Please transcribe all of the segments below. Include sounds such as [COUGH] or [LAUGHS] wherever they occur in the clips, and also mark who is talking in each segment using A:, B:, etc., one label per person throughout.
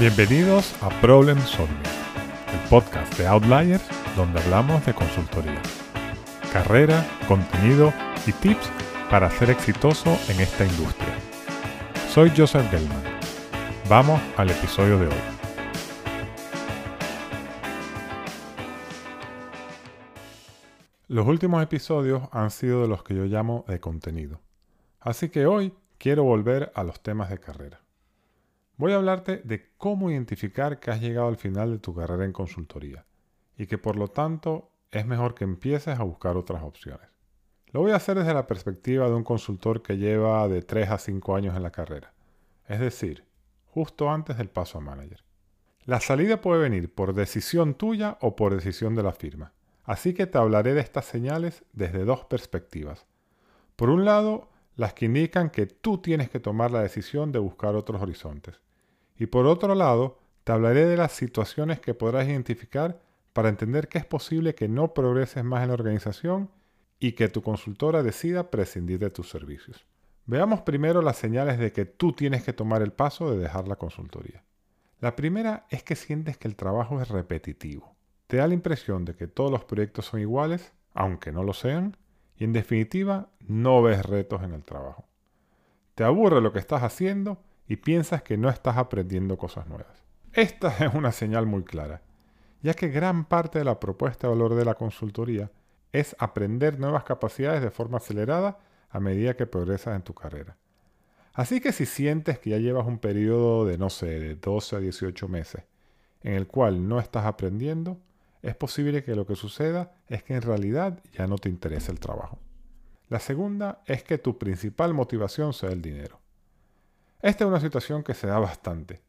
A: Bienvenidos a Problem Solving, el podcast de Outliers donde hablamos de consultoría, carrera, contenido y tips para ser exitoso en esta industria. Soy Joseph Gelman. Vamos al episodio de hoy. Los últimos episodios han sido de los que yo llamo de contenido. Así que hoy quiero volver a los temas de carrera. Voy a hablarte de cómo identificar que has llegado al final de tu carrera en consultoría y que por lo tanto es mejor que empieces a buscar otras opciones. Lo voy a hacer desde la perspectiva de un consultor que lleva de 3 a 5 años en la carrera, es decir, justo antes del paso a manager. La salida puede venir por decisión tuya o por decisión de la firma, así que te hablaré de estas señales desde dos perspectivas. Por un lado, las que indican que tú tienes que tomar la decisión de buscar otros horizontes. Y por otro lado, te hablaré de las situaciones que podrás identificar para entender que es posible que no progreses más en la organización y que tu consultora decida prescindir de tus servicios. Veamos primero las señales de que tú tienes que tomar el paso de dejar la consultoría. La primera es que sientes que el trabajo es repetitivo. Te da la impresión de que todos los proyectos son iguales, aunque no lo sean, y en definitiva no ves retos en el trabajo. Te aburre lo que estás haciendo y piensas que no estás aprendiendo cosas nuevas. Esta [LAUGHS] es una señal muy clara, ya que gran parte de la propuesta de valor de la consultoría es aprender nuevas capacidades de forma acelerada a medida que progresas en tu carrera. Así que si sientes que ya llevas un periodo de, no sé, de 12 a 18 meses en el cual no estás aprendiendo, es posible que lo que suceda es que en realidad ya no te interesa el trabajo. La segunda es que tu principal motivación sea el dinero. Esta es una situación que se da bastante,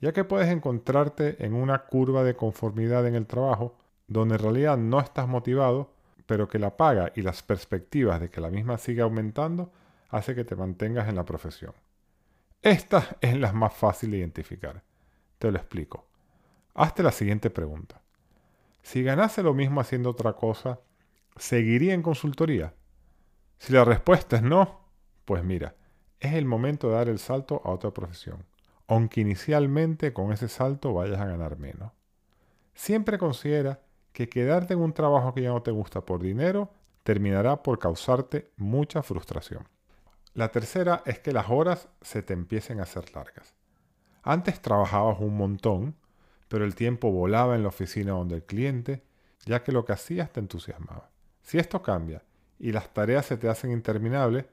A: ya que puedes encontrarte en una curva de conformidad en el trabajo donde en realidad no estás motivado, pero que la paga y las perspectivas de que la misma siga aumentando hace que te mantengas en la profesión. Esta es la más fácil de identificar. Te lo explico. Hazte la siguiente pregunta. Si ganase lo mismo haciendo otra cosa, ¿seguiría en consultoría? Si la respuesta es no, pues mira, es el momento de dar el salto a otra profesión, aunque inicialmente con ese salto vayas a ganar menos. Siempre considera que quedarte en un trabajo que ya no te gusta por dinero terminará por causarte mucha frustración. La tercera es que las horas se te empiecen a hacer largas. Antes trabajabas un montón, pero el tiempo volaba en la oficina donde el cliente, ya que lo que hacías te entusiasmaba. Si esto cambia y las tareas se te hacen interminables,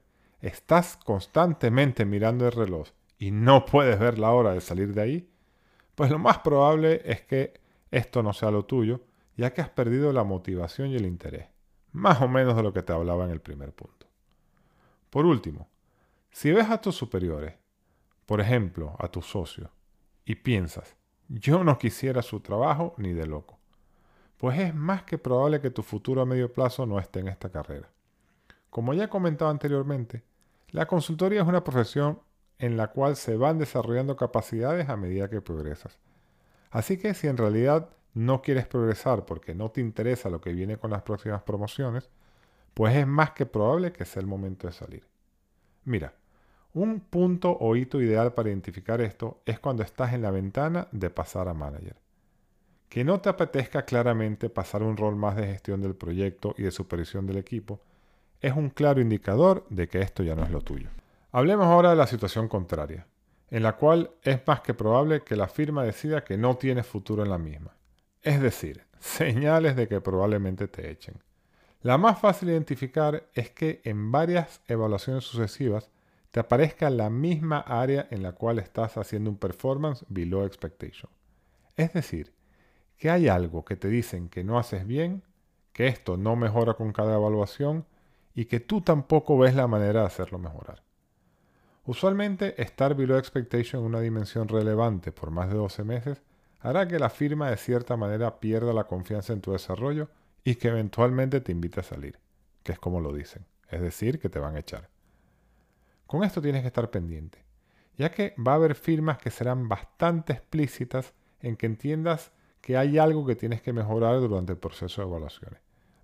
A: estás constantemente mirando el reloj y no puedes ver la hora de salir de ahí, pues lo más probable es que esto no sea lo tuyo, ya que has perdido la motivación y el interés, más o menos de lo que te hablaba en el primer punto. Por último, si ves a tus superiores, por ejemplo, a tus socios, y piensas, yo no quisiera su trabajo ni de loco, pues es más que probable que tu futuro a medio plazo no esté en esta carrera. Como ya he comentado anteriormente, la consultoría es una profesión en la cual se van desarrollando capacidades a medida que progresas. Así que si en realidad no quieres progresar porque no te interesa lo que viene con las próximas promociones, pues es más que probable que sea el momento de salir. Mira, un punto o hito ideal para identificar esto es cuando estás en la ventana de pasar a manager. Que no te apetezca claramente pasar un rol más de gestión del proyecto y de supervisión del equipo, es un claro indicador de que esto ya no es lo tuyo. Hablemos ahora de la situación contraria, en la cual es más que probable que la firma decida que no tienes futuro en la misma. Es decir, [LAUGHS] señales de que probablemente te echen. La más fácil de identificar es que en varias evaluaciones sucesivas te aparezca la misma área en la cual estás haciendo un performance below expectation. Es decir, que hay algo que te dicen que no haces bien, que esto no mejora con cada evaluación y que tú tampoco ves la manera de hacerlo mejorar. Usualmente estar below expectation en una dimensión relevante por más de 12 meses hará que la firma de cierta manera pierda la confianza en tu desarrollo y que eventualmente te invite a salir, que es como lo dicen, es decir, que te van a echar. Con esto tienes que estar pendiente, ya que va a haber firmas que serán bastante explícitas en que entiendas que hay algo que tienes que mejorar durante el proceso de evaluaciones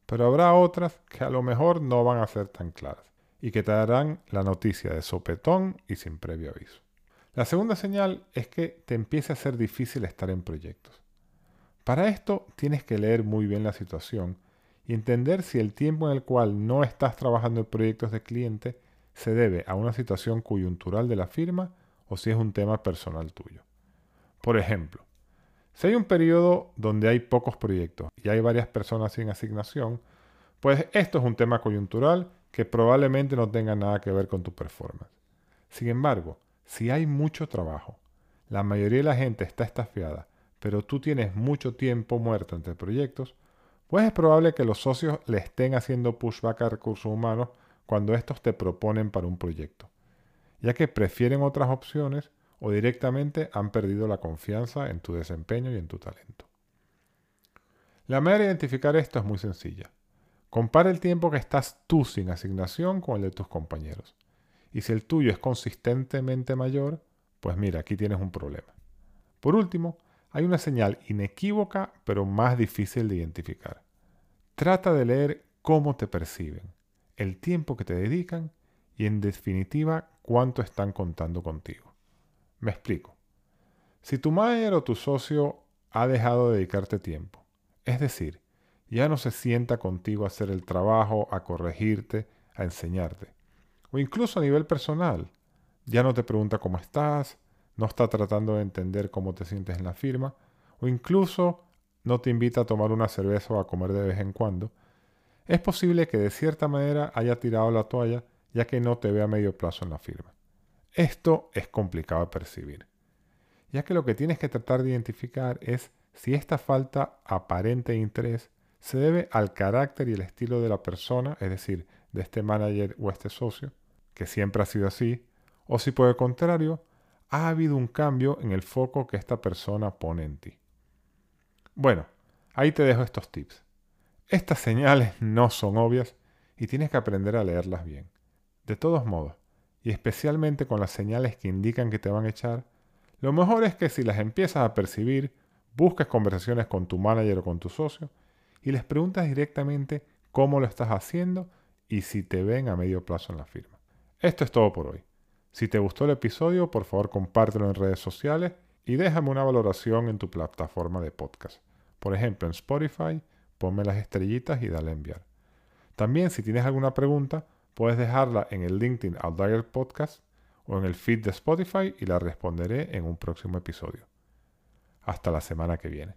A: pero habrá otras que a lo mejor no van a ser tan claras y que te darán la noticia de sopetón y sin previo aviso. La segunda señal es que te empiece a ser difícil estar en proyectos. Para esto tienes que leer muy bien la situación y entender si el tiempo en el cual no estás trabajando en proyectos de cliente se debe a una situación coyuntural de la firma o si es un tema personal tuyo. Por ejemplo, si hay un periodo donde hay pocos proyectos y hay varias personas sin asignación, pues esto es un tema coyuntural que probablemente no tenga nada que ver con tu performance. Sin embargo, si hay mucho trabajo, la mayoría de la gente está estafiada, pero tú tienes mucho tiempo muerto entre proyectos, pues es probable que los socios le estén haciendo pushback a recursos humanos cuando estos te proponen para un proyecto, ya que prefieren otras opciones o directamente han perdido la confianza en tu desempeño y en tu talento. La manera de identificar esto es muy sencilla. Compara el tiempo que estás tú sin asignación con el de tus compañeros. Y si el tuyo es consistentemente mayor, pues mira, aquí tienes un problema. Por último, hay una señal inequívoca pero más difícil de identificar. Trata de leer cómo te perciben, el tiempo que te dedican y en definitiva cuánto están contando contigo. Me explico. Si tu manager o tu socio ha dejado de dedicarte tiempo, es decir, ya no se sienta contigo a hacer el trabajo, a corregirte, a enseñarte, o incluso a nivel personal, ya no te pregunta cómo estás, no está tratando de entender cómo te sientes en la firma, o incluso no te invita a tomar una cerveza o a comer de vez en cuando, es posible que de cierta manera haya tirado la toalla ya que no te ve a medio plazo en la firma. Esto es complicado de percibir, ya que lo que tienes que tratar de identificar es si esta falta aparente de interés se debe al carácter y el estilo de la persona, es decir, de este manager o este socio, que siempre ha sido así, o si por el contrario ha habido un cambio en el foco que esta persona pone en ti. Bueno, ahí te dejo estos tips. Estas señales no son obvias y tienes que aprender a leerlas bien. De todos modos, y especialmente con las señales que indican que te van a echar, lo mejor es que si las empiezas a percibir, busques conversaciones con tu manager o con tu socio y les preguntas directamente cómo lo estás haciendo y si te ven a medio plazo en la firma. Esto es todo por hoy. Si te gustó el episodio, por favor compártelo en redes sociales y déjame una valoración en tu plataforma de podcast. Por ejemplo, en Spotify, ponme las estrellitas y dale a enviar. También, si tienes alguna pregunta, Puedes dejarla en el LinkedIn Outlier Podcast o en el feed de Spotify y la responderé en un próximo episodio. Hasta la semana que viene.